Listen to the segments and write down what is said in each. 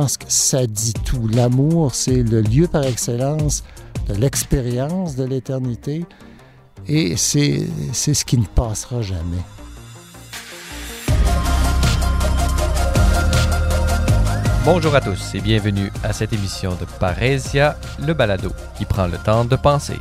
pense que ça dit tout. L'amour, c'est le lieu par excellence de l'expérience de l'éternité et c'est ce qui ne passera jamais. Bonjour à tous et bienvenue à cette émission de Parésia, le balado qui prend le temps de penser.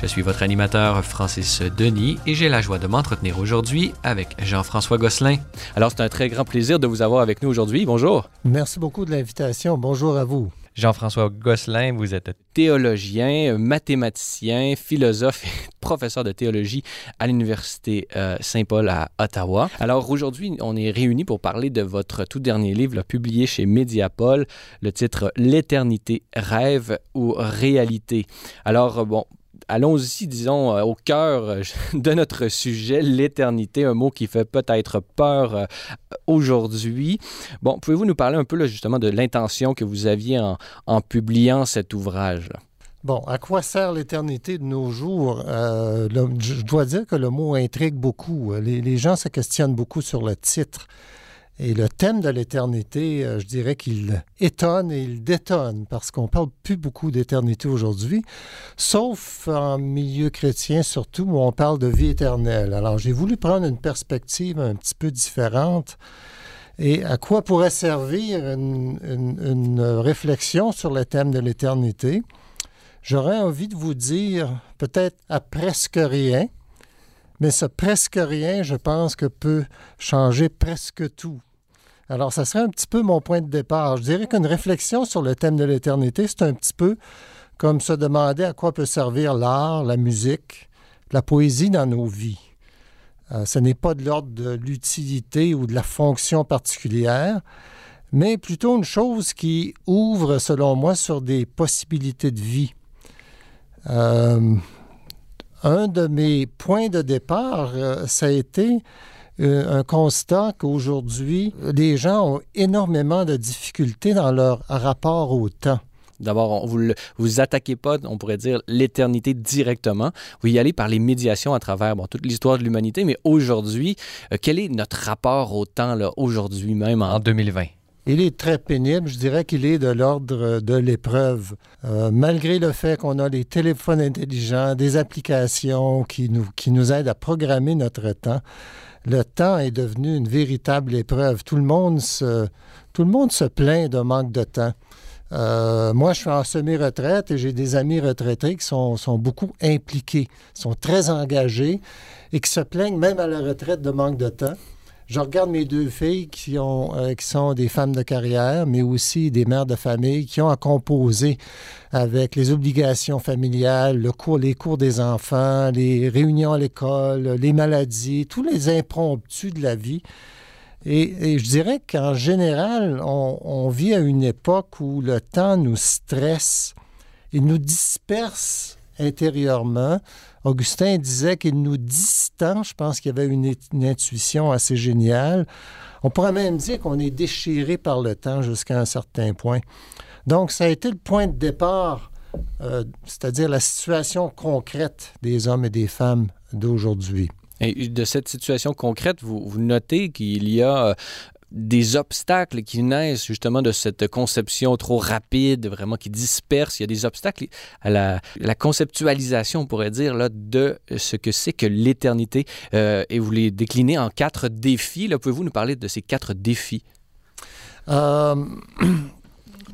Je suis votre animateur Francis Denis et j'ai la joie de m'entretenir aujourd'hui avec Jean-François Gosselin. Alors c'est un très grand plaisir de vous avoir avec nous aujourd'hui. Bonjour. Merci beaucoup de l'invitation. Bonjour à vous. Jean-François Gosselin, vous êtes théologien, mathématicien, philosophe et professeur de théologie à l'Université euh, Saint-Paul à Ottawa. Alors aujourd'hui, on est réunis pour parler de votre tout dernier livre publié chez Mediapol, le titre L'éternité rêve ou réalité? Alors bon, allons-y, disons, euh, au cœur euh, de notre sujet, l'éternité, un mot qui fait peut-être peur euh, aujourd'hui. Bon, pouvez-vous nous parler un peu justement de l'intention que vous aviez en, publiant cet ouvrage? Bon, à quoi sert l'éternité de nos jours? je dois dire que le mot intrigue beaucoup. les gens se questionnent beaucoup sur le titre. Et le thème de l'éternité, euh, je dirais qu'il étonne et il détonne parce qu'on parle plus beaucoup d'éternité aujourd'hui, sauf en milieu chrétien surtout où on parle de vie éternelle. Alors j'ai voulu prendre une perspective un petit peu différente. Et à quoi pourrait servir une, réflexion sur le thème de l'éternité? J'aurais envie de vous dire peut-être à presque rien, mais ce presque rien, je pense que peut changer presque tout. Alors, ça serait un petit peu mon point de départ. Je dirais qu'une réflexion sur le thème de l'éternité, c'est un petit peu comme se demander à quoi peut servir l'art, la musique, la poésie dans nos vies. Euh, ce n'est pas de l'ordre de l'utilité ou de la fonction particulière, mais plutôt une chose qui ouvre, selon moi, sur des possibilités de vie. Euh, un de mes points de départ, euh, ça a été euh, un constat qu'aujourd'hui, les gens ont énormément de difficultés dans leur rapport au temps. D'abord, vous ne vous attaquez pas, on pourrait dire, l'éternité directement. Vous y allez par les médiations à travers bon, toute l'histoire de l'humanité, mais aujourd'hui, euh, quel est notre rapport au temps aujourd'hui même en 2020? Il est très pénible. Je dirais qu'il est de l'ordre de l'épreuve. Euh, malgré le fait qu'on a les téléphones intelligents, des applications qui nous, aident à programmer notre temps, le temps est devenu une véritable épreuve. Tout le monde se, tout le monde se plaint d'un manque de temps. Euh, moi, je suis en semi-retraite et j'ai des amis retraités qui sont, sont, beaucoup impliqués, sont très engagés et qui se plaignent même à la retraite de manque de temps je regarde mes deux filles qui, ont, euh, qui sont des femmes de carrière, mais aussi des mères de famille qui ont à composer avec les obligations familiales, le cours, les cours des enfants, les réunions à l'école, les maladies, tous les impromptus de la vie. Et, je dirais qu'en général, on, on, vit à une époque où le temps nous stresse, il nous disperse intérieurement. Augustin disait qu'il nous distend. Je pense qu'il y avait une, intuition assez géniale. On pourrait même dire qu'on est déchiré par le temps jusqu'à un certain point. Donc, ça a été le point de départ, euh, c'est-à-dire la situation concrète des hommes et des femmes d'aujourd'hui. Et de cette situation concrète, vous, notez qu'il y a euh, des obstacles qui naissent justement de cette conception trop rapide, vraiment qui disperse. Il y a des obstacles à la, conceptualisation, on pourrait dire, là, de ce que c'est que l'éternité. Euh, et vous les déclinez en quatre défis. Pouvez-vous nous parler de ces quatre défis? Euh,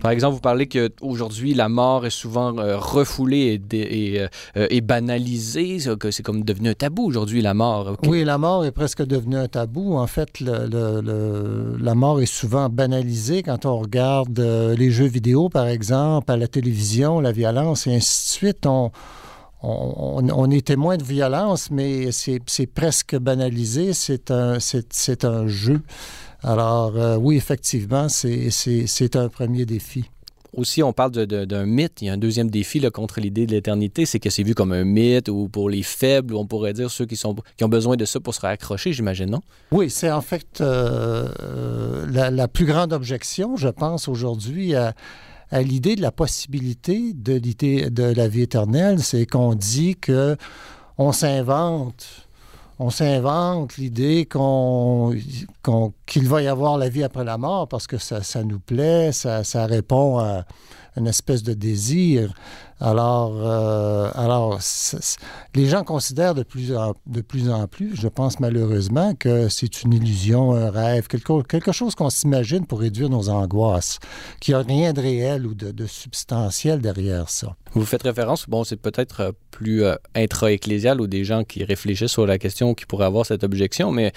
Par exemple, vous parlez qu'aujourd'hui, la mort est souvent euh, refoulée et, euh, et, banalisée, c'est comme devenu un tabou aujourd'hui, la mort. Oui, la mort est presque devenue un tabou. En fait, la mort est souvent banalisée quand on regarde euh, les jeux vidéo, par exemple, à la télévision, la violence et ainsi de suite. On, est témoin de violence, mais c'est presque banalisé. C'est un jeu. Alors, euh, oui, effectivement, c'est un premier défi. Aussi, on parle d'un mythe. Il y a un deuxième défi là, contre l'idée de l'éternité, c'est que c'est vu comme un mythe ou pour les faibles, on pourrait dire ceux qui, sont, qui ont besoin de ça pour se raccrocher, j'imagine, non? Oui, c'est en fait euh, euh, la, plus grande objection, je pense, aujourd'hui à, à l'idée de la possibilité de l'idée de la vie éternelle. C'est qu'on dit que on s'invente on s'invente l'idée qu'on, qu'il va y avoir la vie après la mort parce que ça, nous plaît, ça, ça répond à une espèce de désir. Alors, euh, alors les gens considèrent de plus, en, de plus en plus, je pense malheureusement, que c'est une illusion, un rêve, quelque, quelque chose qu'on s'imagine pour réduire nos angoisses, qu'il n'y a rien de réel ou de, substantiel derrière ça. Vous faites référence, bon, c'est peut-être euh, plus euh, intra-ecclésial ou des gens qui réfléchissent sur la question qui pourraient avoir cette objection, mais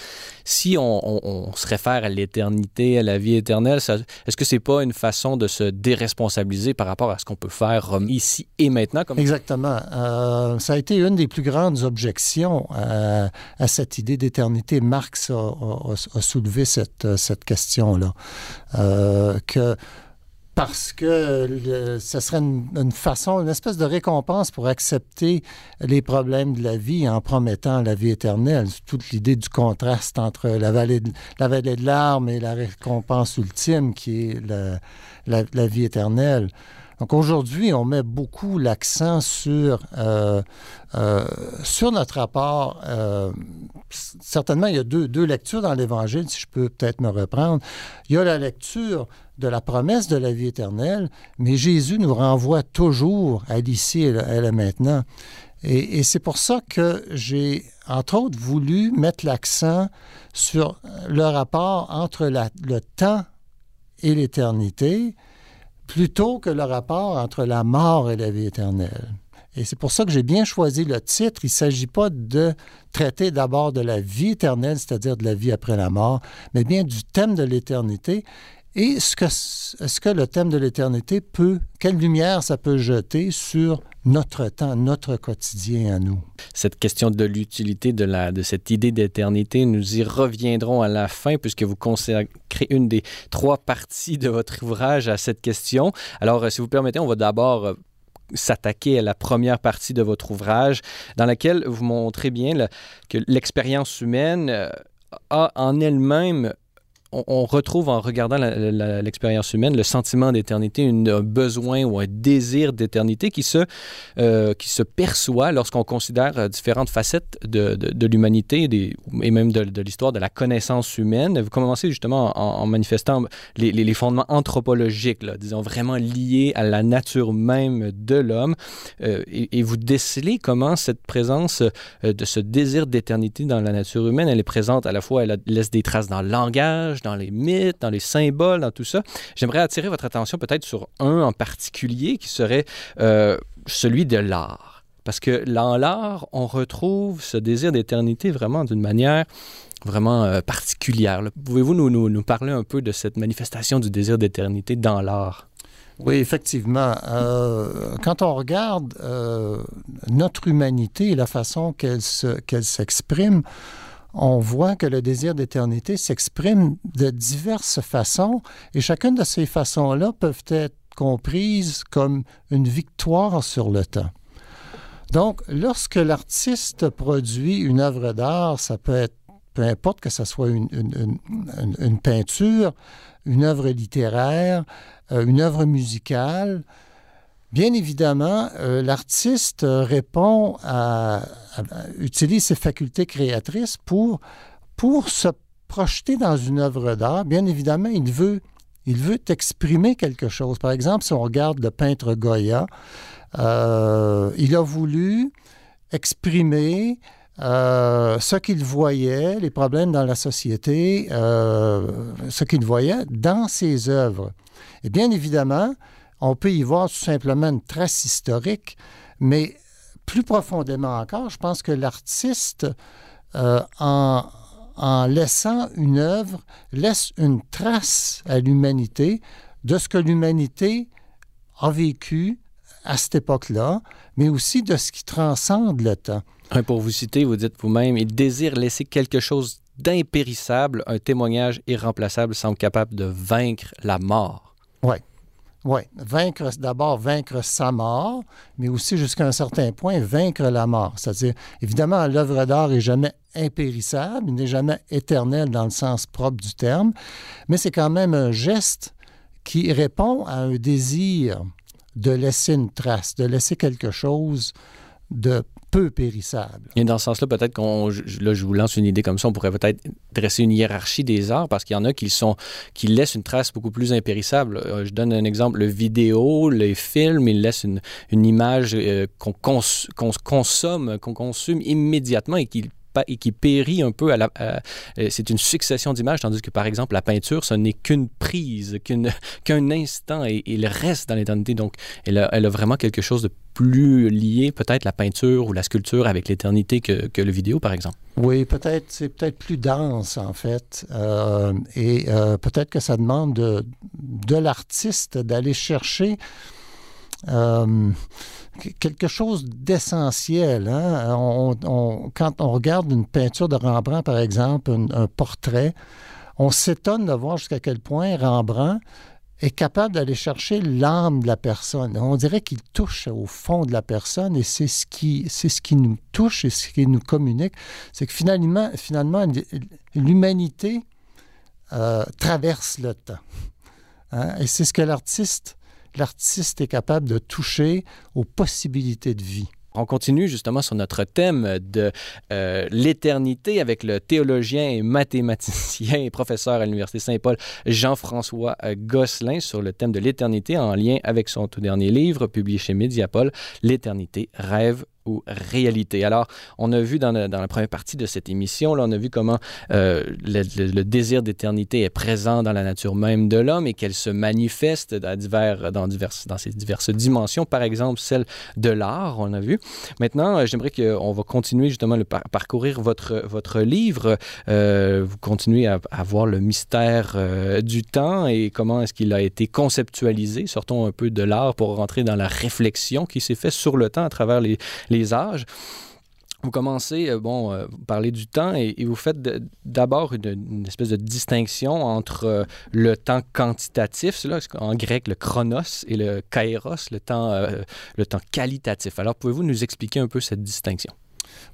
si on, on, on se réfère à l'éternité, à la vie éternelle, est-ce que c'est pas une façon de se déresponsabiliser par rapport à ce qu'on peut faire ici et maintenant. Exactement. Euh, ça a été une des plus grandes objections à, à cette idée d'éternité. Marx a, soulevé cette, cette question-là. Euh, que parce que ce serait une, façon, une espèce de récompense pour accepter les problèmes de la vie en promettant la vie éternelle. Toute l'idée du contraste entre la vallée de, la vallée de larmes et la récompense ultime qui est la, la vie éternelle. Donc aujourd'hui, on met beaucoup l'accent sur, euh, euh, sur notre rapport. Euh, certainement, il y a deux, deux lectures dans l'Évangile, si je peux peut-être me reprendre. Il y a la lecture de la promesse de la vie éternelle, mais Jésus nous renvoie toujours à l'ici et à la maintenant. Et, c'est pour ça que j'ai, entre autres, voulu mettre l'accent sur le rapport entre le temps et l'éternité, plutôt que le rapport entre la mort et la vie éternelle. Et c'est pour ça que j'ai bien choisi le titre. Il ne s'agit pas de traiter d'abord de la vie éternelle, c'est-à-dire de la vie après la mort, mais bien du thème de l'éternité et ce que, le thème de l'éternité peut, quelle lumière ça peut jeter sur notre temps, notre quotidien à nous? Cette question de l'utilité de, cette idée d'éternité, nous y reviendrons à la fin puisque vous consacrez une des trois parties de votre ouvrage à cette question. Alors, si vous permettez, on va d'abord s'attaquer à la première partie de votre ouvrage, dans laquelle vous montrez bien que l'expérience humaine a en elle-même on, retrouve en regardant l'expérience humaine le sentiment d'éternité, un besoin ou un désir d'éternité qui, se, euh, qui se perçoit lorsqu'on considère euh, différentes facettes de, de, l'humanité et même de, l'histoire de la connaissance humaine. Vous commencez justement en, manifestant les, les, fondements anthropologiques, disons vraiment liés à la nature même de l'homme, euh, et, et, vous décelez comment cette présence de ce désir d'éternité dans la nature humaine, elle est présente à la fois, elle laisse des traces dans le langage, dans les mythes, dans les symboles, dans tout ça. J'aimerais attirer votre attention peut-être sur un en particulier qui serait euh, celui de l'art. Parce que dans l'art, on retrouve ce désir d'éternité vraiment d'une manière vraiment euh, particulière. Pouvez-vous nous, parler un peu de cette manifestation du désir d'éternité dans l'art? Oui, effectivement. Euh, quand on regarde notre humanité et la façon qu'elle s'exprime, on voit que le désir d'éternité s'exprime de diverses façons et chacune de ces façons-là peuvent être comprises comme une victoire sur le temps. Donc, lorsque l'artiste produit une œuvre d'art, ça peut être, peu importe que ce soit une, une, peinture, une œuvre littéraire, euh, une œuvre musicale, Bien évidemment, euh, l'artiste répond à, utilise ses facultés créatrices pour, pour se projeter dans une œuvre d'art. Bien évidemment, il veut, il veut exprimer quelque chose. Par exemple, si on regarde le peintre Goya, euh, il a voulu exprimer euh, ce qu'il voyait, les problèmes dans la société, euh, ce qu'il voyait dans ses œuvres. Et bien évidemment, on peut y voir tout simplement une trace historique, mais plus profondément encore, je pense que l'artiste, euh, en, en laissant une œuvre, laisse une trace à l'humanité de ce que l'humanité a vécu à cette époque-là, mais aussi de ce qui transcende le temps. Pour vous citer, vous dites vous-même, il désire laisser quelque chose d'impérissable, un témoignage irremplaçable, semble capable de vaincre la mort. Oui. Oui, vaincre d'abord vaincre sa mort, mais aussi jusqu'à un certain point vaincre la mort. C'est-à-dire, évidemment, l'œuvre d'art est jamais impérissable, n'est jamais éternel dans le sens propre du terme, mais c'est quand même un geste qui répond à un désir de laisser une trace, de laisser quelque chose de peu périssable. Et dans ce sens-là, peut-être qu'on, là, je vous lance une idée comme ça, on pourrait peut-être dresser une hiérarchie des arts parce qu'il y en a qui sont, qui laissent une trace beaucoup plus impérissable. Euh, je donne un exemple, le vidéo, les films, ils laissent une, une image euh, qu'on, consomme, qu'on consomme immédiatement et qui et périt un peu. Euh, c'est une succession d'images, tandis que par exemple la peinture, ce n'est qu'une prise, qu'un instant et, il reste dans l'éternité. Donc, elle a, elle a, vraiment quelque chose de plus lié, peut-être la peinture ou la sculpture avec l'éternité que, le vidéo, par exemple? Oui, peut-être, c'est peut-être plus dense en fait, euh, et euh, peut-être que ça demande de, de l'artiste d'aller chercher quelque chose d'essentiel. Hein? quand on regarde une peinture de Rembrandt, par exemple, un, portrait, on s'étonne de voir jusqu'à quel point Rembrandt est capable d'aller chercher l'âme de la personne. On dirait qu'il touche au fond de la personne et c'est ce qui, c'est ce qui nous touche et ce qui nous communique. C'est que finalement, finalement l'humanité euh, traverse le temps. Hein? Et c'est ce que l'artiste l'artiste est capable de toucher aux possibilités de vie. On continue justement sur notre thème de euh, l'éternité avec le théologien et mathématicien et professeur à l'Université Saint-Paul Jean-François euh, Gosselin sur le thème de l'éternité en lien avec son tout dernier livre publié chez Mediapol, L'éternité, rêve ou réalité. Alors, on a vu dans, la première partie de cette émission, là, on a vu comment euh, le, désir d'éternité est présent dans la nature même de l'homme et qu'elle se manifeste dans, divers, dans, ces diverses dimensions, par exemple celle de l'art, on a vu. Maintenant, euh, j'aimerais qu'on va continuer justement à parcourir votre, votre livre. Euh, vous continuez à, voir le mystère du temps et comment est-ce qu'il a été conceptualisé. Sortons un peu de l'art pour rentrer dans la réflexion qui s'est faite sur le temps à travers les les âges. Vous commencez, euh, bon, euh, vous parlez du temps et, vous faites d'abord une, espèce de distinction entre euh, le temps quantitatif, là, en grec le chronos, et le kairos, le temps, le temps qualitatif. Alors, pouvez-vous nous expliquer un peu cette distinction?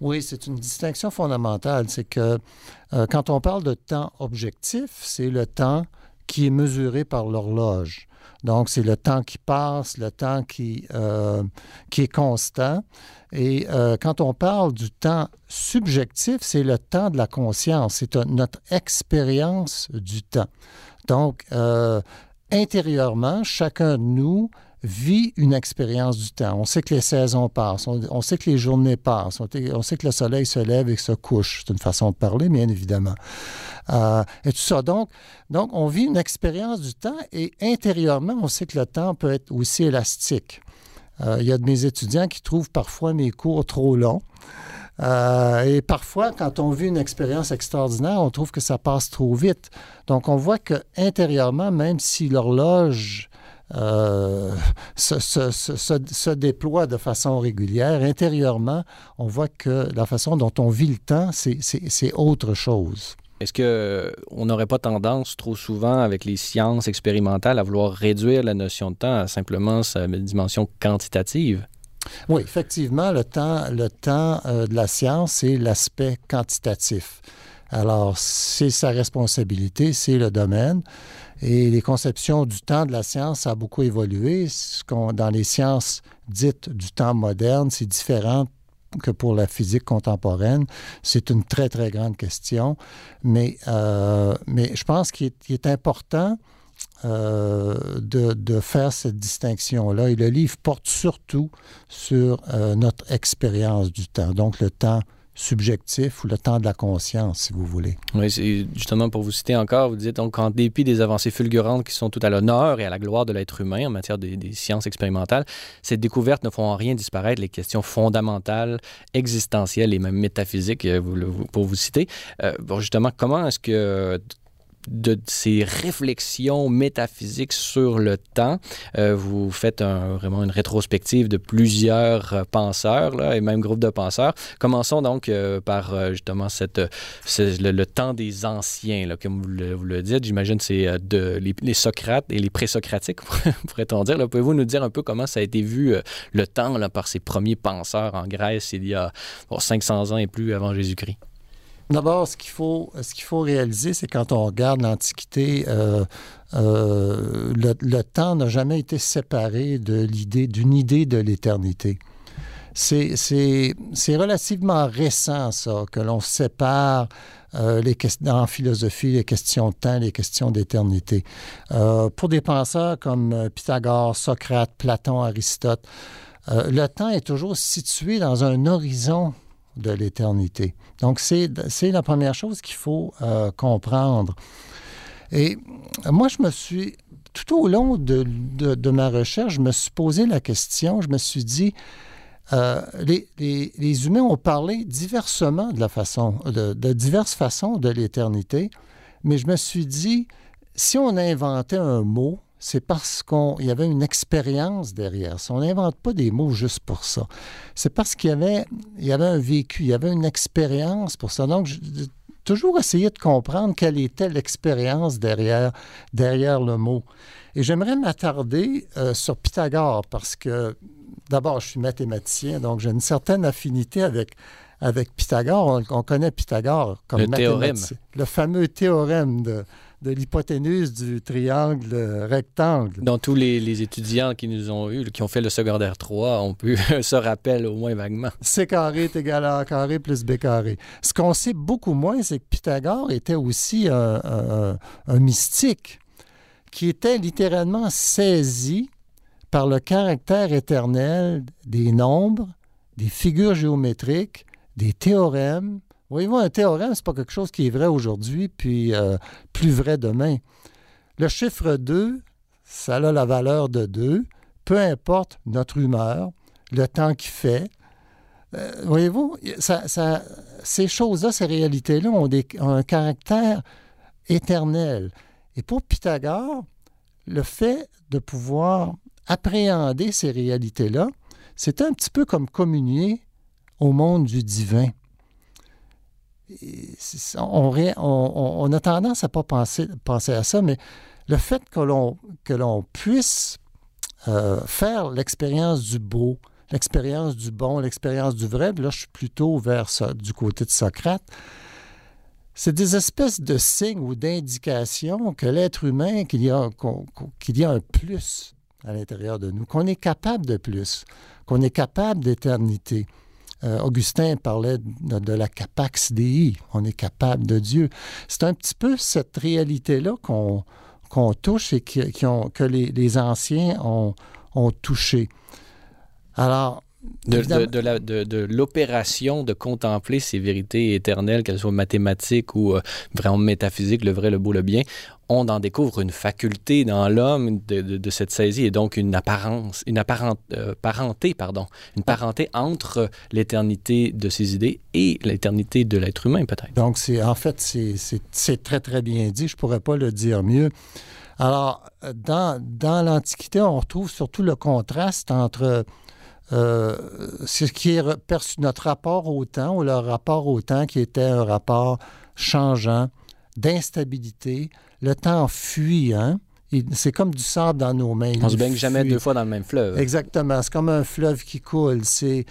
Oui, c'est une distinction fondamentale. C'est que quand on parle de temps objectif, c'est le temps qui est mesuré par l'horloge. Donc, c'est le temps qui passe, le temps qui, euh, qui est constant. Et euh, quand on parle du temps subjectif, c'est le temps de la conscience, c'est notre expérience du temps. Donc, euh, intérieurement, chacun de nous vit une expérience du temps. On sait que les saisons passent, on, sait que les journées passent, on, sait que le soleil se lève et se couche. C'est une façon de parler, bien évidemment. Euh, et tout ça. Donc, donc, on vit une expérience du temps et intérieurement, on sait que le temps peut être aussi élastique. Euh, il y a de mes étudiants qui trouvent parfois mes cours trop longs. Euh, et parfois, quand on vit une expérience extraordinaire, on trouve que ça passe trop vite. Donc, on voit que intérieurement, même si l'horloge euh, se, se, se, déploie de façon régulière. Intérieurement, on voit que la façon dont on vit le temps, c'est autre chose. Est-ce qu'on n'aurait pas tendance trop souvent avec les sciences expérimentales à vouloir réduire la notion de temps à simplement sa dimension quantitative? Oui, effectivement, le temps, le temps euh, de la science, c'est l'aspect quantitatif. Alors, c'est sa responsabilité, c'est le domaine. Et les conceptions du temps de la science a beaucoup évolué. Dans les sciences dites du temps moderne, c'est différent que pour la physique contemporaine. C'est une très, très grande question. Mais, euh, mais je pense qu'il est, important euh, de, de, faire cette distinction-là. Et le livre porte surtout sur euh, notre expérience du temps, donc le temps subjectif ou le temps de la conscience, si vous voulez. Oui, c'est justement pour vous citer encore, vous dites donc en dépit des avancées fulgurantes qui sont tout à l'honneur et à la gloire de l'être humain en matière des, sciences expérimentales, ces découvertes ne font en rien disparaître les questions fondamentales, existentielles et même métaphysiques, euh, pour vous citer. Euh, bon, justement, comment est-ce que de ces réflexions métaphysiques sur le temps. Euh, vous faites vraiment une rétrospective de plusieurs euh, penseurs et même groupes de penseurs. Commençons donc euh, par justement le, temps des anciens, comme vous le, dites. J'imagine c'est de les, Socrates et les présocratiques, pourrait-on dire. Pouvez-vous nous dire un peu comment ça a été vu le temps par ces premiers penseurs en Grèce il y a 500 ans et plus avant Jésus-Christ? D'abord, ce qu'il faut, ce réaliser, c'est quand on regarde l'Antiquité, euh, euh, le, temps n'a jamais été séparé de l'idée, d'une idée de l'éternité. c'est relativement récent, ça, que l'on sépare euh, en philosophie les questions de temps, les questions d'éternité. Pour des penseurs comme Pythagore, Socrate, Platon, Aristote, le temps est toujours situé dans un horizon de l'éternité. Donc, c'est la première chose qu'il faut comprendre. Et moi, je me suis, tout au long de, de, ma recherche, je me suis posé la question, je me suis dit, euh, les, humains ont parlé diversement de la façon, de, diverses façons de l'éternité, mais je me suis dit, si on inventait un mot, c'est parce qu'il y avait une expérience derrière On n'invente pas des mots juste pour ça. C'est parce qu'il y avait, il y avait un vécu, il y avait une expérience pour ça. Donc, toujours essayé de comprendre quelle était l'expérience derrière, derrière le mot. Et j'aimerais m'attarder euh, sur Pythagore parce que d'abord, je suis mathématicien, donc j'ai une certaine affinité avec, avec Pythagore. On, connaît Pythagore comme le théorème. Le fameux théorème de, de l'hypoténuse du triangle rectangle. Dont tous les, étudiants qui nous ont eu, qui ont fait le secondaire 3, ont pu se rappeler au moins vaguement. C carré est égal à A carré plus B carré. Ce qu'on sait beaucoup moins, c'est que Pythagore était aussi un, un mystique qui était littéralement saisi par le caractère éternel des nombres, des figures géométriques, des théorèmes. Voyez-vous, un théorème, ce n'est pas quelque chose qui est vrai aujourd'hui, puis euh, plus vrai demain. Le chiffre 2, ça a la valeur de 2, peu importe notre humeur, le temps qu'il fait. Euh, voyez-vous, ces choses-là, ces réalités-là ont, ont un caractère éternel. Et pour Pythagore, le fait de pouvoir appréhender ces réalités-là, c'est un petit peu comme communier au monde du divin. On, a tendance à ne pas penser, à ça, mais le fait que l'on puisse euh, faire l'expérience du beau, l'expérience du bon, l'expérience du vrai, là je suis plutôt vers du côté de Socrate, c'est des espèces de signes ou d'indications que l'être humain, qu'il y, y, a un plus à l'intérieur de nous, qu'on est capable de plus, qu'on est capable d'éternité. Euh, Augustin parlait de, la capax dei, on est capable de Dieu. C'est un petit peu cette réalité-là qu'on touche et que les, anciens ont, ont touché. Alors, de, l'opération de contempler ces vérités éternelles, qu'elles soient mathématiques ou euh, vraiment métaphysiques, le vrai, le beau, le bien, on en découvre une faculté dans l'homme de, cette saisie et donc une apparence, une apparente, euh, parenté, pardon, une parenté entre l'éternité de ces idées et l'éternité de l'être humain, peut-être. Donc, c'est en fait, c'est très, très bien dit. Je pourrais pas le dire mieux. Alors, dans, dans l'Antiquité, on retrouve surtout le contraste entre euh, ce qui est perçu, notre rapport au temps, ou le rapport au temps qui était un rapport changeant, d'instabilité. Le temps fuit, hein? C'est comme du sable dans nos mains. On ne se baigne jamais deux fois dans le même fleuve. Exactement. C'est comme un fleuve qui coule. C'est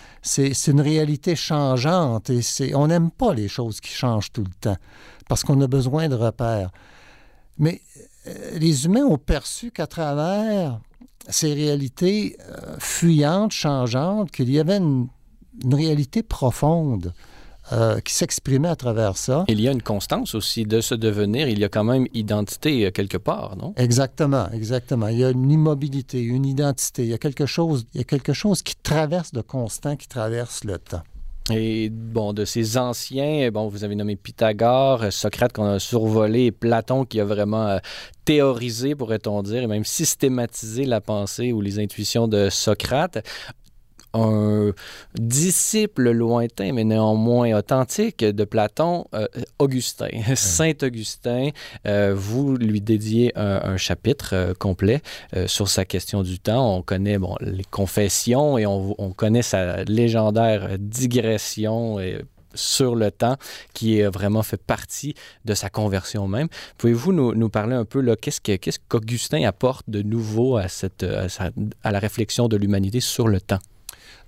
une réalité changeante et on n'aime pas les choses qui changent tout le temps parce qu'on a besoin de repères. Mais euh, les humains ont perçu qu'à travers ces réalités euh, fuyantes, changeantes, qu'il y avait une, réalité profonde. Euh, qui s'exprimait à travers ça. Il y a une constance aussi de ce devenir. Il y a quand même identité euh, quelque part, non? Exactement, exactement. Il y a une immobilité, une identité. Il y a quelque chose, il y a quelque chose qui traverse de constant, qui traverse le temps. Et bon, de ces anciens, bon, vous avez nommé Pythagore, Socrate qu'on a survolé, Platon qui a vraiment euh, théorisé, pourrait-on dire, et même systématisé la pensée ou les intuitions de Socrate un disciple lointain, mais néanmoins authentique de Platon, euh, Augustin, Saint Augustin. Euh, vous lui dédiez un, chapitre euh, complet sur sa question du temps. On connaît bon, les confessions et on, connaît sa légendaire digression sur le temps qui a vraiment fait partie de sa conversion même. Pouvez-vous nous, parler un peu, qu'est-ce qu'Augustin apporte de nouveau à, cette, à la réflexion de l'humanité sur le temps?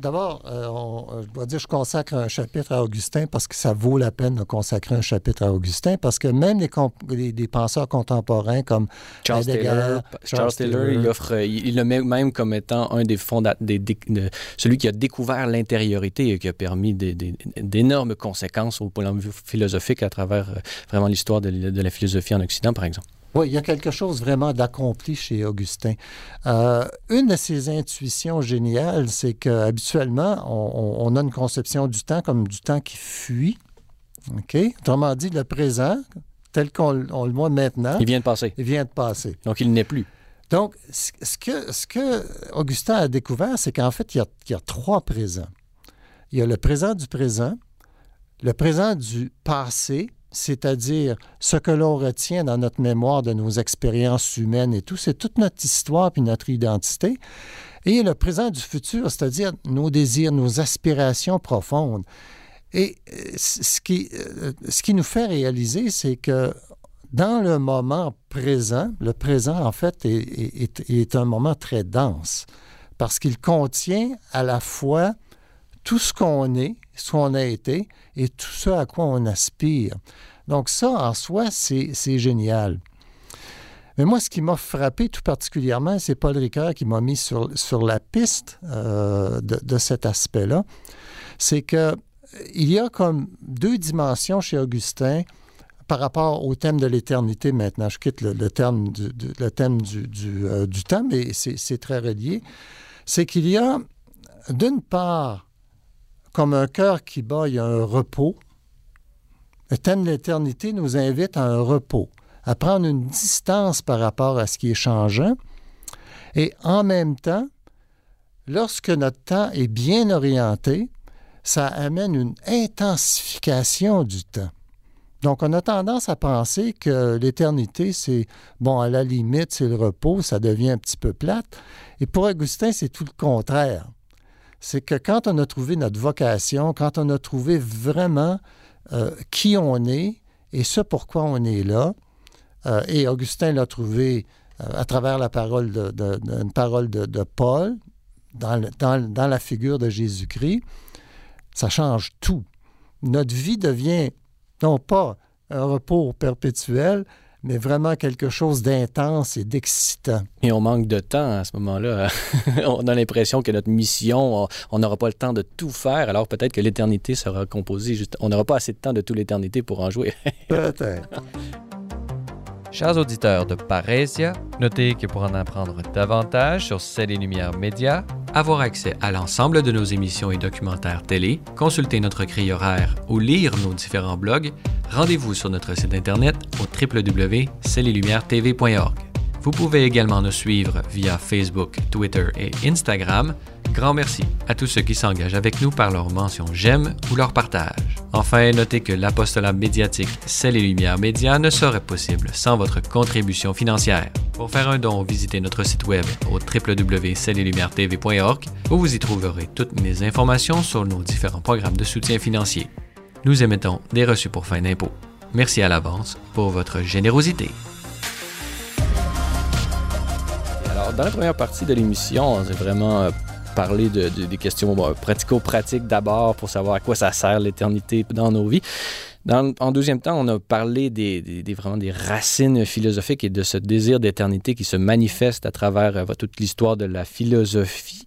D'abord, euh, je dois dire, je consacre un chapitre à Augustin parce que ça vaut la peine de consacrer un chapitre à Augustin, parce que même les, penseurs contemporains comme Charles Taylor, Charles, Taylor, il, offre, il, le met même comme étant un des fondateurs, celui qui a découvert l'intériorité et qui a permis d'énormes conséquences au point de vue philosophique à travers euh, vraiment l'histoire de la philosophie en Occident, par exemple. Oui, il y a quelque chose vraiment d'accompli chez Augustin. Euh, une de ses intuitions géniales, c'est qu'habituellement, on, on, a une conception du temps comme du temps qui fuit. OK? Autrement dit, le présent, tel qu'on le voit maintenant. Il vient de passer. Il vient de passer. Donc, il n'est plus. Donc, ce que, ce que Augustin a découvert, c'est qu'en fait, il y, a, il y a trois présents. Il y a le présent du présent, le présent du passé c'est-à-dire ce que l'on retient dans notre mémoire de nos expériences humaines et tout, c'est toute notre histoire puis notre identité. Et le présent du futur, c'est-à-dire nos désirs, nos aspirations profondes. Et euh, ce qui, euh, ce qui nous fait réaliser, c'est que dans le moment présent, le présent, en fait, est, est un moment très dense parce qu'il contient à la fois tout ce qu'on est, ce qu'on a été et tout ce à quoi on aspire. Donc ça, en soi, c'est génial. Mais moi, ce qui m'a frappé tout particulièrement, c'est Paul Ricoeur qui m'a mis sur, sur la piste euh, de, cet aspect-là. C'est qu'il y a comme deux dimensions chez Augustin par rapport au thème de l'éternité maintenant. Je quitte le, thème, du, le thème du, du, euh, du temps, mais c'est très relié. C'est qu'il y a, d'une part, comme un cœur qui bat, un repos. Le de l'éternité nous invite à un repos, à prendre une distance par rapport à ce qui est changeant. Et en même temps, lorsque notre temps est bien orienté, ça amène une intensification du temps. Donc, on a tendance à penser que l'éternité, c'est, bon, à la limite, c'est le repos, ça devient un petit peu plate. Et pour Augustin, c'est tout le contraire c'est que quand on a trouvé notre vocation, quand on a trouvé vraiment euh, qui on est et ce pourquoi on est là, euh, et Augustin l'a trouvé euh, à travers la parole de, une parole de, Paul, dans, dans, la figure de Jésus-Christ, ça change tout. Notre vie devient non pas un repos perpétuel, mais vraiment quelque chose d'intense et d'excitant. Et on manque de temps à ce moment-là. on a l'impression que notre mission, on n'aura pas le temps de tout faire, alors peut-être que l'éternité sera composée juste... On n'aura pas assez de temps de toute l'éternité pour en jouer. peut-être. Chers auditeurs de Parésia, notez que pour en apprendre davantage sur Celles et Lumières Média, avoir accès à l'ensemble de nos émissions et documentaires télé, consulter notre grille horaire ou lire nos différents blogs, rendez-vous sur notre site internet au www.cellelumières-tv.org. Vous pouvez également nous suivre via Facebook, Twitter et Instagram. Grand merci à tous ceux qui s'engagent avec nous par leur mention j'aime ou leur partage. Enfin, notez que l'apostolat médiatique Celles et Lumières Média ne serait possible sans votre contribution financière. Pour faire un don, visitez notre site web au www.cellelumières-tv.org où vous y trouverez toutes mes informations sur nos différents programmes de soutien financier. Nous émettons des reçus pour fin d'impôt. Merci à l'avance pour votre générosité. Alors, dans la première partie de l'émission, on s'est vraiment euh, parlé de, des questions pratico-pratiques d'abord pour savoir à quoi ça sert l'éternité dans nos vies en deuxième temps, on a parlé des, vraiment des racines philosophiques et de ce désir d'éternité qui se manifeste à travers euh, toute l'histoire de la philosophie.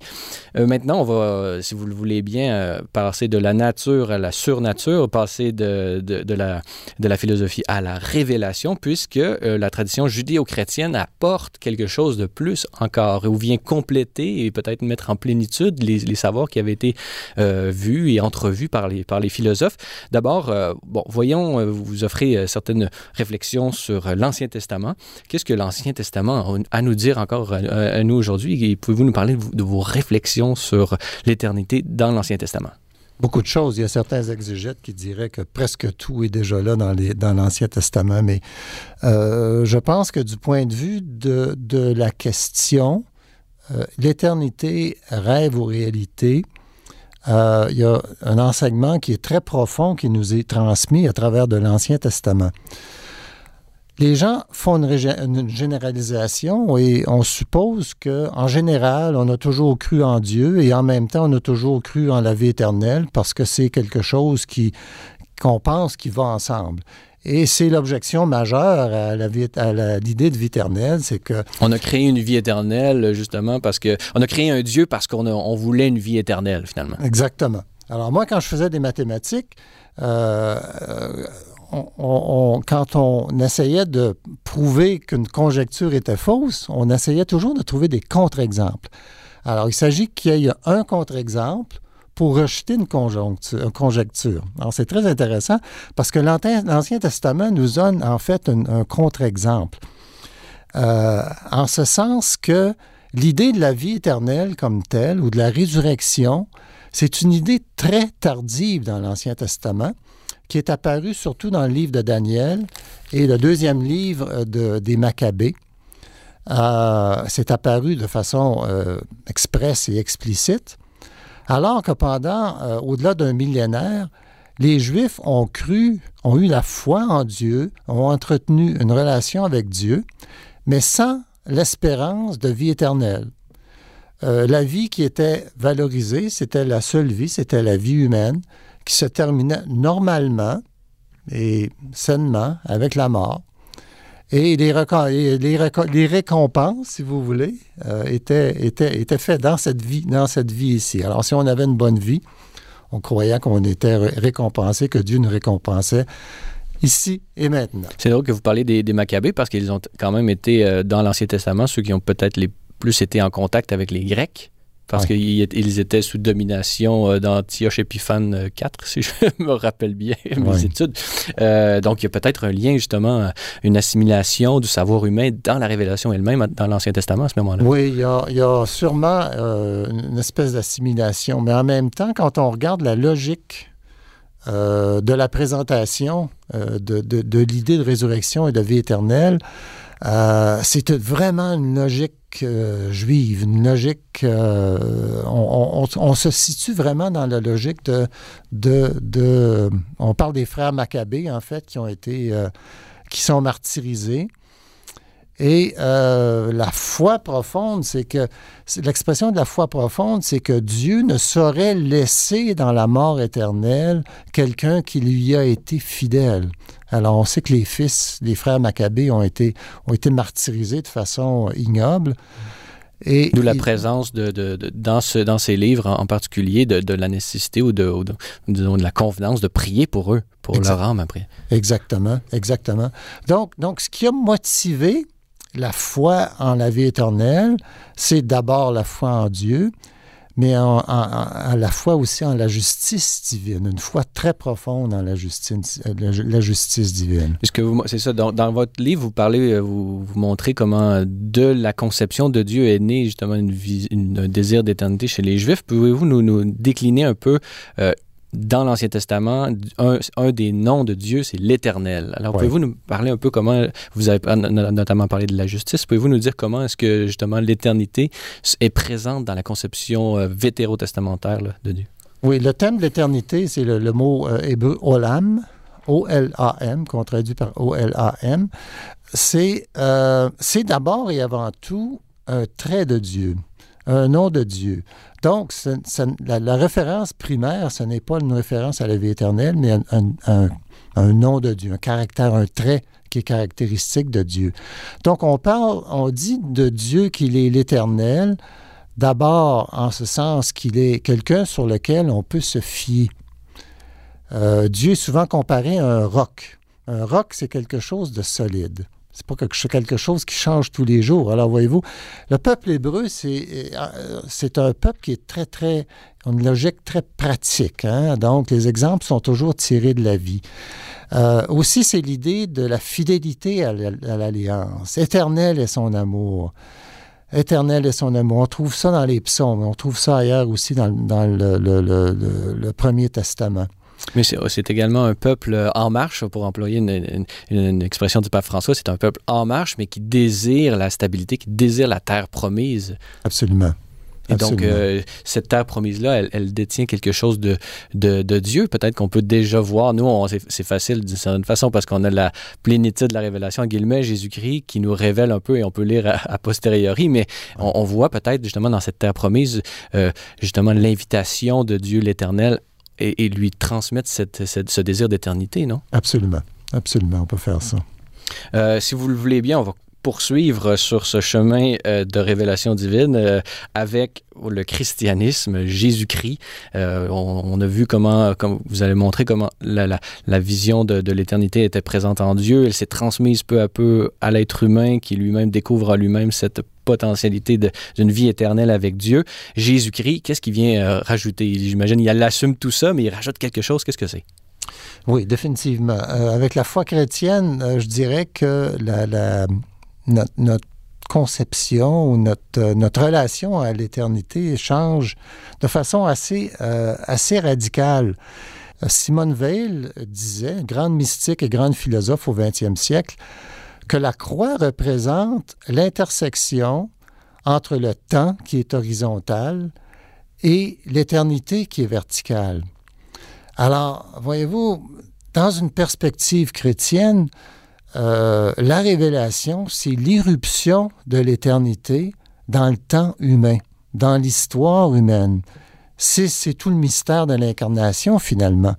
Euh, maintenant, on va, si vous le voulez bien, euh, passer de la nature à la surnature, passer de, de, la, de la philosophie à la révélation, puisque la tradition judéo-chrétienne apporte quelque chose de plus encore, ou vient compléter et peut-être mettre en plénitude les, les savoirs qui avaient été vus et entrevus par les, par les philosophes. D'abord, bon, voyons, euh, vous offrez euh, certaines réflexions sur euh, l'Ancien Testament. Qu'est-ce que l'Ancien Testament a à nous dire encore à, nous aujourd'hui? Pouvez-vous nous parler de vos réflexions sur l'éternité dans l'Ancien Testament? Beaucoup de choses. Il y a certains exégètes qui diraient que presque tout est déjà là dans, l'Ancien Testament, mais je pense que du point de vue de la question, l'éternité rêve ou réalité, euh, il y a un enseignement qui est très profond qui nous est transmis à travers de l'Ancien Testament. les gens font une, généralisation et on suppose qu'en général, on a toujours cru en Dieu et en même temps, on a toujours cru en la vie éternelle parce que c'est quelque chose qui qu'on pense qui va ensemble. Et c'est l'objection majeure à, la l'idée de vie éternelle, c'est que... On a créé une vie éternelle, justement, parce que... On a créé un Dieu parce qu'on on voulait une vie éternelle, finalement. Exactement. Alors moi, quand je faisais des mathématiques, euh, quand on essayait de prouver qu'une conjecture était fausse, on essayait toujours de trouver des contre-exemples. Alors, il s'agit qu'il y ait un contre-exemple pour rejeter une, conjecture. C'est très intéressant parce que l'Ancien Testament nous donne en fait un, contre-exemple. Euh, en ce sens que l'idée de la vie éternelle comme telle ou de la résurrection, c'est une idée très tardive dans l'Ancien Testament qui est apparue surtout dans le livre de Daniel et le deuxième livre de, des Maccabées. Euh, c'est apparu de façon euh, expresse et explicite. Alors que pendant, euh, au-delà d'un millénaire, les Juifs ont cru, ont eu la foi en Dieu, ont entretenu une relation avec Dieu, mais sans l'espérance de vie éternelle. Euh, la vie qui était valorisée, c'était la seule vie, c'était la vie humaine, qui se terminait normalement et sainement avec la mort. Et les, récompenses, si vous voulez, euh, étaient, faites dans cette vie, dans cette vie ici. Alors, si on avait une bonne vie, on croyait qu'on était récompensé, que Dieu nous récompensait ici et maintenant. C'est drôle que vous parlez des, des Maccabées parce qu'ils ont quand même été euh, dans l'Ancien Testament ceux qui ont peut-être les plus été en contact avec les Grecs parce qu'ils étaient sous domination euh, d'Antioche Épiphane IV, euh, si je me rappelle bien mes études. Euh, donc, il y a peut-être un lien, justement, une assimilation du savoir humain dans la révélation elle-même, dans l'Ancien Testament à ce moment-là. Oui, il y a, sûrement une espèce d'assimilation, mais en même temps, quand on regarde la logique de la présentation de, de l'idée de résurrection et de vie éternelle, c'est vraiment une logique euh, juive, une logique. Euh, on, se situe vraiment dans la logique de, de, on parle des frères Maccabées en fait qui ont été, euh, qui sont martyrisés. Et la foi profonde, c'est que l'expression de la foi profonde, c'est que Dieu ne saurait laisser dans la mort éternelle quelqu'un qui lui a été fidèle. Alors, on sait que les fils, les frères Maccabées ont été, ont été martyrisés de façon ignoble. Et, D'où la présence de, dans, ce, dans ces livres en, particulier de, la nécessité ou, de, de, la convenance de prier pour eux, pour leur âme après. Exactement, exactement. Donc, donc, ce qui a motivé la foi en la vie éternelle, c'est d'abord la foi en Dieu, mais à la fois aussi en la justice divine, une foi très profonde en la justice, justice divine. c'est ça, dans, votre livre, vous parlez, euh, vous, vous, montrez comment de la conception de Dieu est né justement un désir d'éternité chez les Juifs. Pouvez-vous nous, décliner un peu euh, dans l'Ancien Testament, un, des noms de Dieu, c'est l'Éternel. Alors, pouvez-vous nous parler un peu comment, vous avez notamment parlé de la justice, pouvez-vous nous dire comment est-ce que justement l'éternité est présente dans la conception euh, vétérotestamentaire de Dieu? Oui, le thème de l'éternité, c'est le, mot euh, hébreu olam, O-L-A-M, qu'on traduit par O-L-A-M. C'est euh, d'abord et avant tout un trait de Dieu un nom de Dieu. Donc, la, référence primaire, ce n'est pas une référence à la vie éternelle, mais un, nom de Dieu, un caractère, un trait qui est caractéristique de Dieu. Donc, on parle, on dit de Dieu qu'il est l'éternel, d'abord en ce sens qu'il est quelqu'un sur lequel on peut se fier. Euh, Dieu est souvent comparé à un roc. Un roc, c'est quelque chose de solide. C'est pas quelque chose qui change tous les jours. Alors, voyez-vous, le peuple hébreu, c'est, c'est un peuple qui est très, très, une logique très pratique. Hein. Donc, les exemples sont toujours tirés de la vie. Euh, aussi, c'est l'idée de la fidélité à l'alliance. Éternel est son amour. Éternel est son amour. On trouve ça dans les psaumes. On trouve ça ailleurs aussi dans, le Premier Testament. Mais c'est également un peuple euh, en marche, pour employer une, expression du pape François, c'est un peuple en marche, mais qui désire la stabilité, qui désire la terre promise. Absolument. Et donc, cette terre promise-là, elle, détient quelque chose de, de, Dieu. Peut-être qu'on peut déjà voir, nous, c'est facile d'une certaine façon parce qu'on a la plénitude de la révélation, en guillemets, Jésus-Christ, qui nous révèle un peu et on peut lire a, posteriori, mais on, voit peut-être justement dans cette terre promise, justement, l'invitation de Dieu l'Éternel et, lui transmettre ce désir d'éternité, non? Absolument. Absolument, on peut faire ça. Euh, si vous le voulez bien, on va poursuivre sur ce chemin euh, de révélation divine euh, avec le christianisme, Jésus-Christ. On, a vu comment, comme vous allez montrer comment la, la, vision de, de l'éternité était présente en Dieu. Elle s'est transmise peu à peu à l'être humain qui lui-même découvre à lui-même cette potentialité d'une vie éternelle avec Dieu. Jésus-Christ, qu'est-ce qu'il vient rajouter? J'imagine il assume tout ça, mais il rajoute quelque chose. Qu'est-ce que c'est? Oui, définitivement. Euh, avec la foi chrétienne, euh, je dirais que notre, conception ou notre, euh, relation à l'éternité change de façon assez, assez radicale. Simone Weil disait, grande mystique et grande philosophe au 20e siècle, que la croix représente l'intersection entre le temps qui est horizontal et l'éternité qui est verticale. Alors, voyez-vous, dans une perspective chrétienne, euh, la révélation, c'est l'irruption de l'éternité dans le temps humain, dans l'histoire humaine. C'est tout le mystère de l'incarnation, finalement.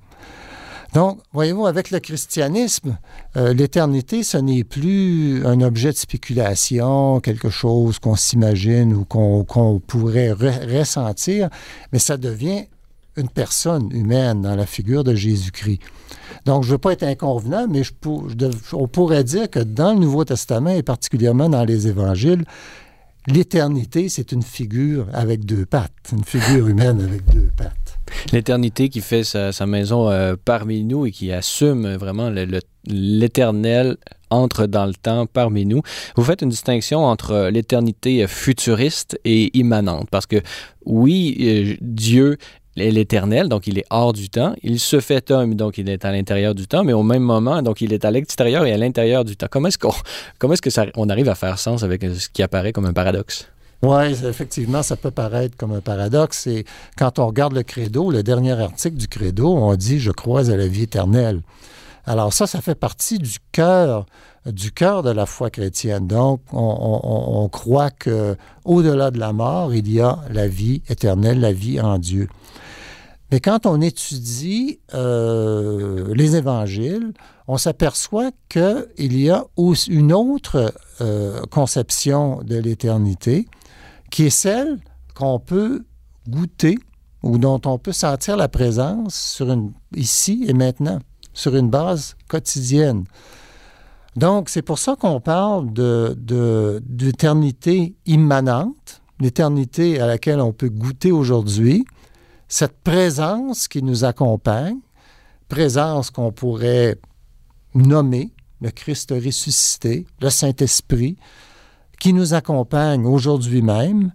Donc, voyez-vous, avec le christianisme, euh, l'éternité, ce n'est plus un objet de spéculation, quelque chose qu'on s'imagine ou qu'on pourrait ressentir, mais ça devient une personne humaine dans la figure de Jésus-Christ. Donc, je ne veux pas être inconvenant, mais on pourrait dire que dans le Nouveau Testament, et particulièrement dans les évangiles, l'éternité, c'est une figure avec deux pattes, une figure humaine avec deux pattes. L'éternité qui fait sa, maison euh, parmi nous et qui assume vraiment l'éternel entre dans le temps parmi nous. Vous faites une distinction entre l'éternité futuriste et immanente, parce que oui, euh, Dieu l'éternel, donc il est hors du temps. Il se fait homme, donc il est à l'intérieur du temps, mais au même moment, donc il est à l'extérieur et à l'intérieur du temps. Comment est-ce qu'on est-ce que on arrive à faire sens avec ce qui apparaît comme un paradoxe? Oui, effectivement, ça peut paraître comme un paradoxe. Et quand on regarde le credo, le dernier article du credo, on dit Je crois à la vie éternelle. Alors ça, ça fait partie du cœur du cœur de la foi chrétienne. Donc, on, croit que au-delà de la mort, il y a la vie éternelle, la vie en Dieu. Mais quand on étudie euh, les évangiles, on s'aperçoit qu'il y a une autre euh, conception de l'éternité qui est celle qu'on peut goûter ou dont on peut sentir la présence sur une, ici et maintenant, sur une base quotidienne. Donc, c'est pour ça qu'on parle d'éternité de, immanente, l'éternité à laquelle on peut goûter aujourd'hui, cette présence qui nous accompagne, présence qu'on pourrait nommer le Christ ressuscité, le Saint-Esprit, qui nous accompagne aujourd'hui même,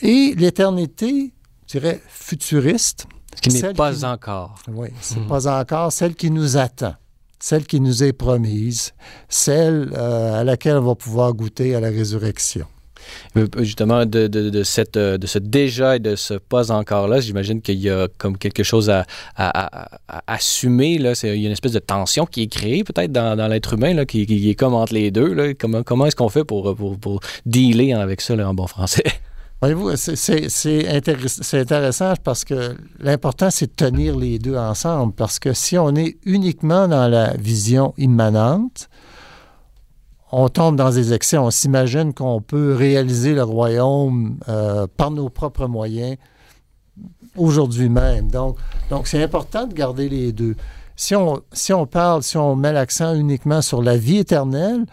et l'éternité, je dirais, futuriste. Qui n'est pas encore. Oui, c'est hmm. pas encore celle qui nous attend, celle qui nous est promise, celle euh, à laquelle on va pouvoir goûter à la résurrection. Euh, justement, de, de, cette, euh, de ce déjà et de ce pas encore-là, j'imagine qu'il y a comme quelque chose à, à, assumer. Là. Il y a une espèce de tension qui est créée peut-être dans, dans l'être humain, là, qui, qui, est comme entre les deux. Là. Comment, comment est-ce qu'on fait pour, pour, pour, dealer avec ça là, en bon français? Voyez-vous, c'est intéressant parce que l'important, c'est de tenir les deux ensemble. Parce que si on est uniquement dans la vision immanente, on tombe dans des excès. On s'imagine qu'on peut réaliser le royaume euh, par nos propres moyens aujourd'hui même. Donc, donc c'est important de garder les deux. Si on, si on parle, si on met l'accent uniquement sur la vie éternelle,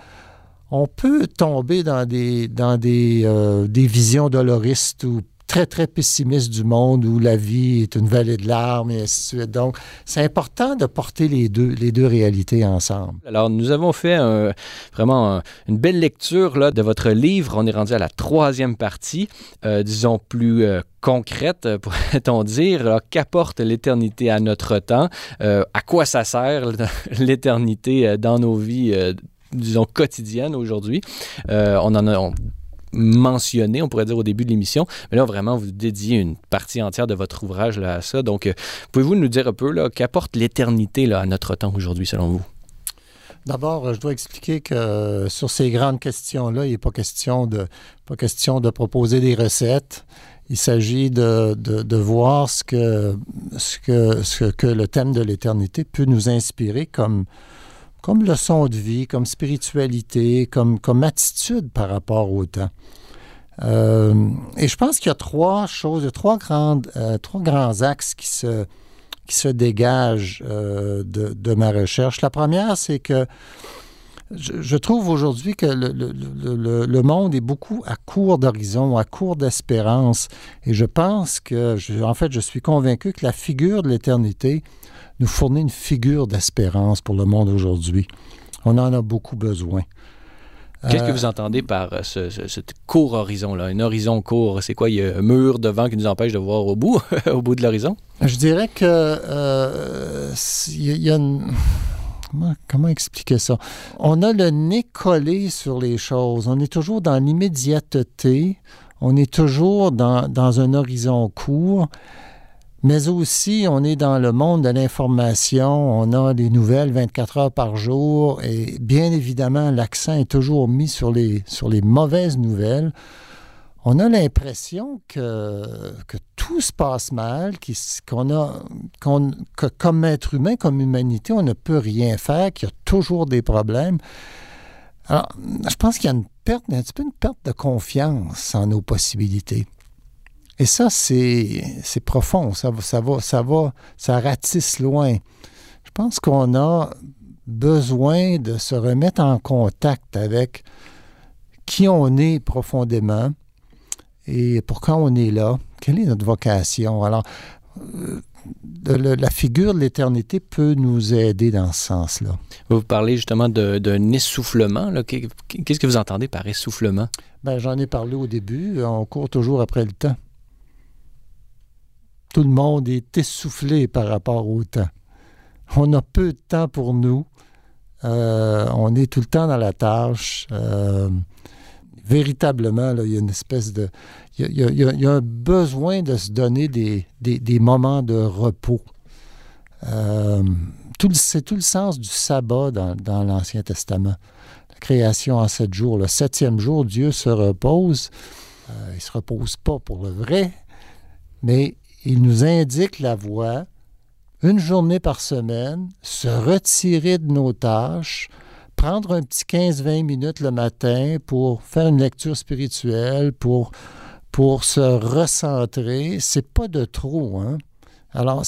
on peut tomber dans des, dans des, euh, des visions doloristes ou très, très pessimiste du monde où la vie est une vallée de larmes et ainsi de suite. Donc, c'est important de porter les deux, les deux réalités ensemble. Alors, nous avons fait vraiment une belle lecture là, de votre livre. On est rendu à la troisième partie, euh, disons plus euh, concrète, pourrait-on dire. Qu'apporte l'éternité à notre temps? Euh, à quoi ça sert l'éternité dans nos vies disons, quotidiennes aujourd'hui? on en a, mentionné, on pourrait dire au début de l'émission, mais là vraiment vous dédiez une partie entière de votre ouvrage là, à ça. Donc, euh, pouvez-vous nous dire un peu qu'apporte l'éternité à notre temps aujourd'hui selon vous? D'abord, je dois expliquer que sur ces grandes questions-là, il n'est pas question de pas question de proposer des recettes. Il s'agit de, de, voir ce que, ce, que, ce que le thème de l'éternité peut nous inspirer comme, comme leçon de vie, comme spiritualité, comme, comme attitude par rapport au temps. Euh, et je pense qu'il y a trois choses, trois, grandes, euh, trois grands axes qui se, qui se dégagent euh, de, de, ma recherche. La première, c'est que je, trouve aujourd'hui que le, monde est beaucoup à court d'horizon, à court d'espérance. Et je pense que, en fait, je suis convaincu que la figure de l'éternité nous fournit une figure d'espérance pour le monde aujourd'hui. On en a beaucoup besoin. Qu'est-ce que euh, vous entendez par euh, ce, court horizon-là? Un horizon court, c'est quoi? Il y a un mur devant qui nous empêche de voir au bout, au bout de l'horizon? Je dirais que euh, il y a une Comment, expliquer ça? On a le nez collé sur les choses. On est toujours dans l'immédiateté. On est toujours dans, un horizon court mais aussi on est dans le monde de l'information, on a des nouvelles 24 heures par jour et bien évidemment l'accent est toujours mis sur les mauvaises nouvelles on a l'impression que, tout se passe mal, qu'on a, que comme être humain, comme humanité, on ne peut rien faire, qu'il y a toujours des problèmes. Alors, je pense qu'il y a une perte, un petit peu une perte de confiance en nos possibilités. Et ça, c'est profond, ça, ça, va, ça va, ça ratisse loin. Je pense qu'on a besoin de se remettre en contact avec qui on est profondément, et pourquoi on est là? Quelle est notre vocation? Alors, euh, la figure de l'éternité peut nous aider dans ce sens-là. Vous parlez justement d'un essoufflement. Qu'est-ce que vous entendez par essoufflement? Ben, J'en ai parlé au début. On court toujours après le temps. Tout le monde est essoufflé par rapport au temps. On a peu de temps pour nous. Euh, on est tout le temps dans la tâche. Euh, véritablement, il y a une espèce de... Il y, a, un besoin de se donner des, moments de repos. Euh, c'est tout le sens du sabbat dans, l'Ancien Testament. La création en sept jours. Le septième jour, Dieu se repose. Euh, il ne se repose pas pour le vrai, mais il nous indique la voie, une journée par semaine, se retirer de nos tâches, prendre un petit 15-20 minutes le matin pour faire une lecture spirituelle, pour, pour se recentrer, c'est pas de trop. Hein? Alors,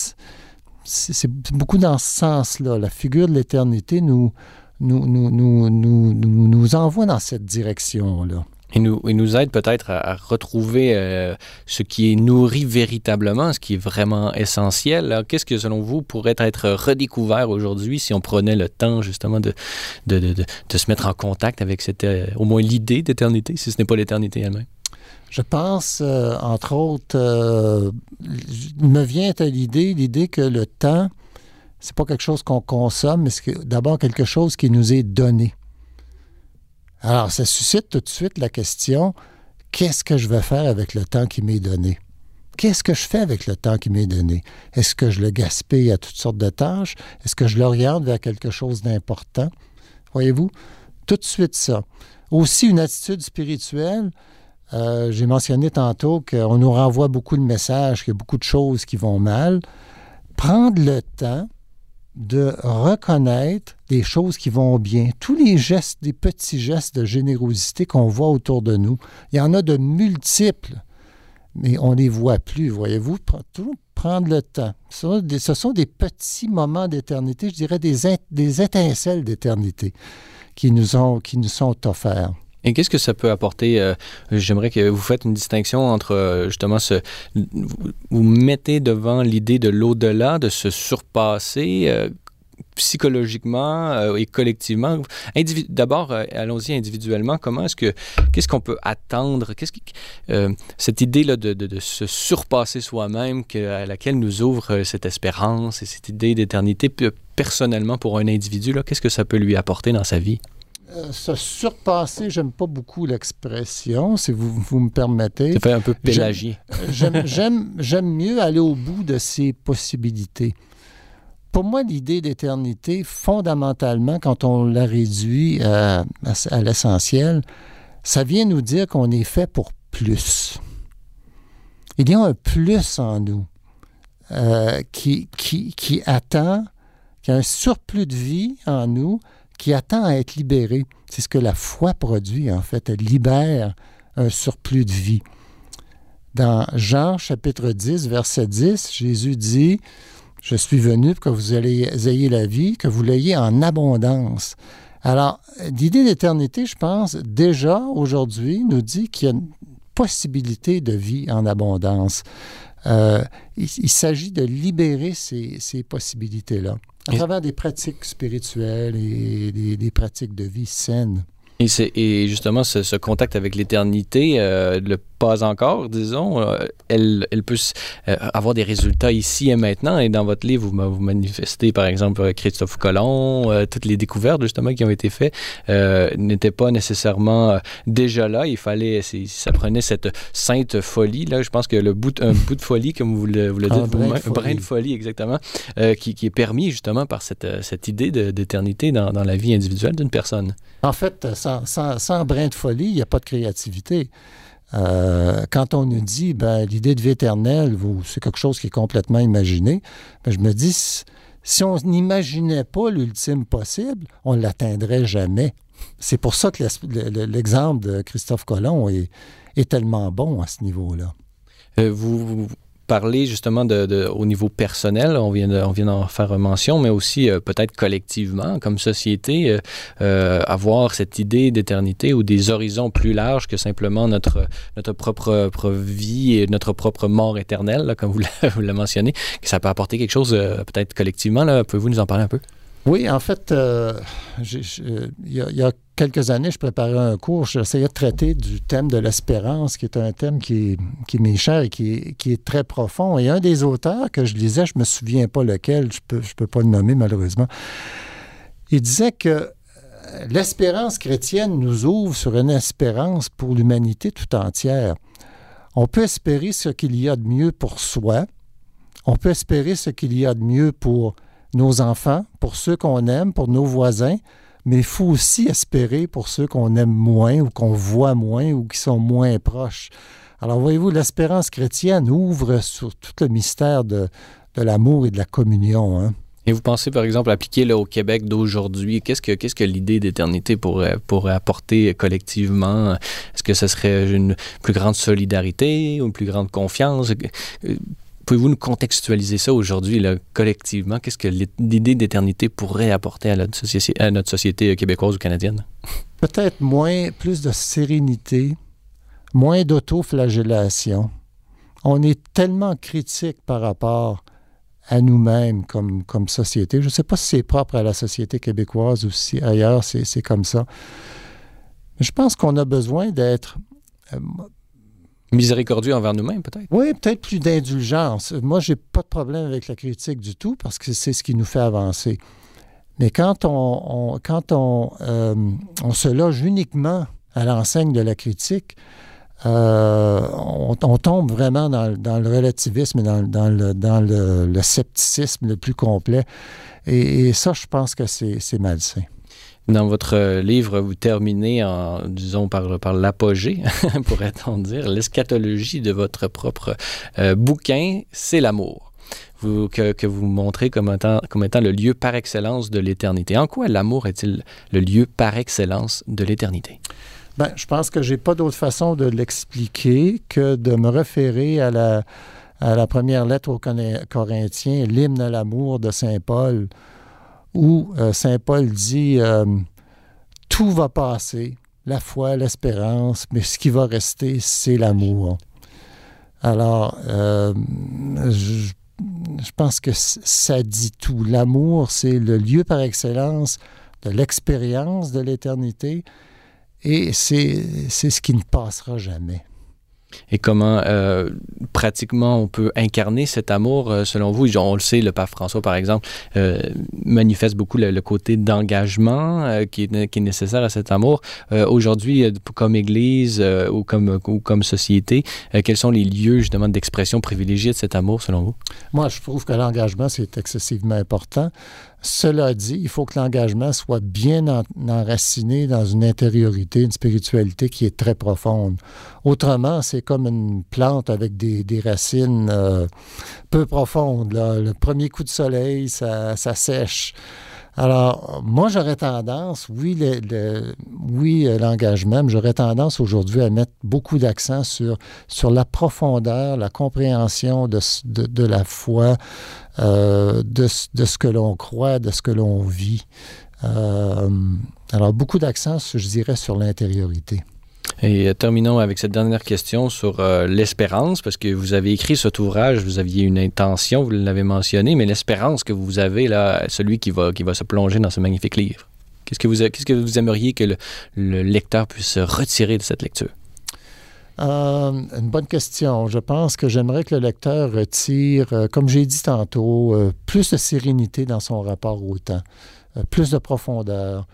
c'est beaucoup dans ce sens-là. La figure de l'éternité nous, nous, nous, nous, nous, nous envoie dans cette direction-là. Il nous, aide peut-être à, retrouver euh, ce qui est nourri véritablement, ce qui est vraiment essentiel. Qu'est-ce que, selon vous, pourrait être redécouvert aujourd'hui si on prenait le temps, justement, de, de, de, de se mettre en contact avec cette, euh, au moins l'idée d'éternité, si ce n'est pas l'éternité elle-même? Je pense, euh, entre autres, me vient à l'idée, l'idée que le temps, c'est pas quelque chose qu'on consomme, mais c'est d'abord quelque chose qui nous est donné. Alors, ça suscite tout de suite la question, qu'est-ce que je vais faire avec le temps qui m'est donné? Qu'est-ce que je fais avec le temps qui m'est donné? Est-ce que je le gaspille à toutes sortes de tâches? Est-ce que je l'oriente vers quelque chose d'important? Voyez-vous? Tout de suite ça. Aussi, une attitude spirituelle. Euh, j'ai mentionné tantôt qu'on nous renvoie beaucoup de messages, qu'il y a beaucoup de choses qui vont mal. Prendre le temps de reconnaître des choses qui vont bien. Tous les gestes, des petits gestes de générosité qu'on voit autour de nous, il y en a de multiples, mais on ne les voit plus, voyez-vous. Prendre le temps. Ce sont des, petits moments d'éternité, je dirais des, étincelles d'éternité qui, qui nous sont offerts. Et qu'est-ce que ça peut apporter? Euh, j'aimerais que vous faites une distinction entre euh, justement ce. Vous mettez devant l'idée de l'au-delà, de se surpasser. Euh, psychologiquement et collectivement? D'abord, allons-y individuellement. Comment est-ce que qu'est-ce qu'on peut attendre? Qu'est-ce qui, cette idée là de, se surpasser soi-même, à laquelle nous ouvre cette espérance et cette idée d'éternité personnellement pour un individu qu'est-ce que ça peut lui apporter dans sa vie? Euh, se surpasser, j'aime pas beaucoup l'expression, si vous, vous me permettez. Ça fait un peu pélagier. J'aime mieux aller au bout de ses possibilités. Pour moi, l'idée d'éternité, fondamentalement, quand on la réduit à, à l'essentiel, ça vient nous dire qu'on est fait pour plus. Il y a un plus en nous euh, qui, qui, qui attend, qui a un surplus de vie en nous, qui attend à être libéré. C'est ce que la foi produit, en fait. Elle libère un surplus de vie. Dans Jean chapitre 10, verset 10, Jésus dit, Je suis venu pour que vous ayez la vie, que vous l'ayez en abondance. Alors, l'idée d'éternité, je pense, déjà aujourd'hui, nous dit qu'il y a une possibilité de vie en abondance. Euh, il, s'agit de libérer ces, possibilités-là à travers des pratiques spirituelles et des pratiques de vie saines. Et, et justement, ce, contact avec l'éternité, euh, le pas encore, disons, euh, elle, elle, peut euh, avoir des résultats ici et maintenant. Et dans votre livre, vous, vous manifestez, par exemple, Christophe Colomb, toutes les découvertes, justement, qui ont été faites, n'étaient pas nécessairement déjà là. Il fallait, ça prenait cette sainte folie, là, je pense que le bout, un bout de folie, comme vous le, vous le dites, un brin, de folie, exactement, qui, qui, est permis, justement, par cette, cette idée d'éternité dans, dans la vie individuelle d'une personne. En fait, sans, brin de folie, il n'y a pas de créativité. Euh, quand on nous dit ben, l'idée de vie éternelle, c'est quelque chose qui est complètement imaginé, ben, je me dis, si on n'imaginait pas l'ultime possible, on ne l'atteindrait jamais. C'est pour ça que l'exemple de Christophe Colomb est, tellement bon à ce niveau-là. Euh, vous, parler justement de, au niveau personnel, on vient, on vient d'en faire mention, mais aussi euh, peut-être collectivement, comme société, euh, euh, avoir cette idée d'éternité ou des horizons plus larges que simplement notre, notre propre, vie et notre propre mort éternelle, comme vous l'avez mentionné, que ça peut apporter quelque chose peut-être collectivement. Pouvez-vous nous en parler un peu? Oui, en fait, euh, il y, a quelques années, je préparais un cours, j'essayais de traiter du thème de l'espérance, qui est un thème qui, qui m'est cher et qui, est très profond. Et un des auteurs que je lisais, je ne me souviens pas lequel, je ne peux, je peux pas le nommer malheureusement, il disait que euh, l'espérance chrétienne nous ouvre sur une espérance pour l'humanité tout entière. On peut espérer ce qu'il y a de mieux pour soi, on peut espérer ce qu'il y a de mieux pour nos enfants, pour ceux qu'on aime, pour nos voisins, mais il faut aussi espérer pour ceux qu'on aime moins ou qu'on voit moins ou qui sont moins proches. Alors voyez-vous, l'espérance chrétienne ouvre sur tout le mystère de, l'amour et de la communion. Hein. Et vous pensez, par exemple, appliquer au Québec d'aujourd'hui, qu'est-ce que, qu'est-ce que l'idée d'éternité pourrait, pourrait apporter collectivement? Est-ce que ce serait une plus grande solidarité une plus grande confiance? Pouvez-vous nous contextualiser ça aujourd'hui, collectivement? Qu'est-ce que l'idée d'éternité pourrait apporter à notre, société, québécoise ou canadienne? Peut-être moins, plus de sérénité, moins d'autoflagellation. On est tellement critique par rapport à nous-mêmes comme, comme société. Je ne sais pas si c'est propre à la société québécoise ou si ailleurs c'est comme ça. Mais je pense qu'on a besoin d'être euh, Miséricordieux envers nous-mêmes, peut-être? Oui, peut-être plus d'indulgence. Moi, j'ai pas de problème avec la critique du tout parce que c'est ce qui nous fait avancer. Mais quand on, euh, se loge uniquement à l'enseigne de la critique, euh, on, tombe vraiment dans, le relativisme et dans, le, dans le, scepticisme le plus complet. Et, et ça, je pense que c'est malsain. Dans votre livre, vous terminez en, disons, par, l'apogée, pourrait-on dire, l'eschatologie de votre propre euh, bouquin, c'est l'amour. Que, vous montrez comme étant, le lieu par excellence de l'éternité. En quoi l'amour est-il le lieu par excellence de l'éternité? Ben, je pense que j'ai pas d'autre façon de l'expliquer que de me référer à la, à la première lettre aux Corinthiens, l'hymne à l'amour de Saint Paul, où euh, Saint Paul dit euh, Tout va passer, la foi, l'espérance, mais ce qui va rester, c'est l'amour. Alors, euh, je, pense que ça dit tout. L'amour, c'est le lieu par excellence de l'expérience de l'éternité et c'est ce qui ne passera jamais. Et comment euh, pratiquement on peut incarner cet amour euh, selon vous? On le sait, le pape François, par exemple, euh, manifeste beaucoup le, côté d'engagement qui, est, qui, est, nécessaire à cet amour. Aujourd'hui, comme Église ou, comme, ou comme société, quels sont les lieux justement d'expression privilégiée de cet amour selon vous? Moi, je trouve que l'engagement, c'est excessivement important. Cela dit, il faut que l'engagement soit bien enraciné dans une intériorité, une spiritualité qui est très profonde. Autrement, c'est comme une plante avec des, racines euh, peu profondes. Le premier coup de soleil, ça, sèche. Alors, moi, j'aurais tendance, oui, le, oui, euh, l'engagement, j'aurais tendance aujourd'hui à mettre beaucoup d'accent sur, la profondeur, la compréhension de, la foi, euh, de, de, ce que l'on croit, de ce que l'on vit. Euh, alors, beaucoup d'accent, je dirais, sur l'intériorité. Et euh, terminons avec cette dernière question sur l'espérance, parce que vous avez écrit cet ouvrage, vous aviez une intention, vous l'avez mentionné, mais l'espérance que vous avez, là, celui qui va, qui va se plonger dans ce magnifique livre. Qu'est-ce que vous, que vous aimeriez que le, le lecteur puisse retirer de cette lecture? Euh, une bonne question. Je pense que j'aimerais que le lecteur retire, euh, comme j'ai dit tantôt, euh, plus de sérénité dans son rapport au temps, plus de profondeur,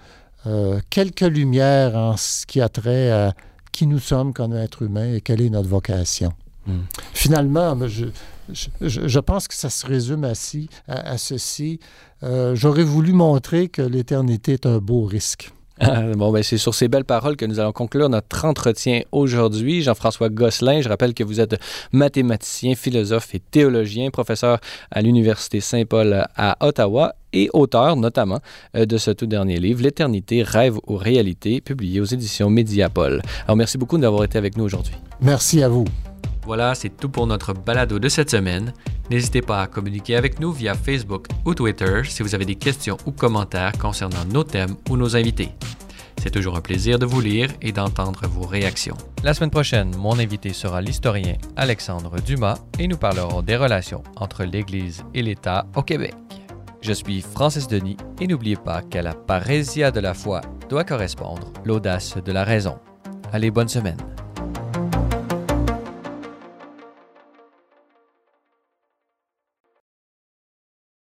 quelques lumières en ce qui a trait à qui nous sommes comme êtres humains et quelle est notre vocation. Hmm. Finalement, je, je, pense que ça se résume à ceci. J'aurais voulu montrer que l'éternité est un beau risque. Bon, ben, c'est sur ces belles paroles que nous allons conclure notre entretien aujourd'hui. Jean-François Gosselin, je rappelle que vous êtes mathématicien, philosophe et théologien, professeur à l'Université Saint-Paul à Ottawa et auteur notamment euh, de ce tout dernier livre, L'éternité, rêve ou réalité, publié aux éditions Mediapol. Alors merci beaucoup d'avoir été avec nous aujourd'hui. Merci à vous. Voilà, c'est tout pour notre balado de cette semaine. N'hésitez pas à communiquer avec nous via Facebook ou Twitter si vous avez des questions ou commentaires concernant nos thèmes ou nos invités. C'est toujours un plaisir de vous lire et d'entendre vos réactions. La semaine prochaine, mon invité sera l'historien Alexandre Dumas et nous parlerons des relations entre l'Église et l'État au Québec. Je suis Francis Denis et n'oubliez pas qu'à la parésia de la foi doit correspondre l'audace de la raison. Allez, bonne semaine.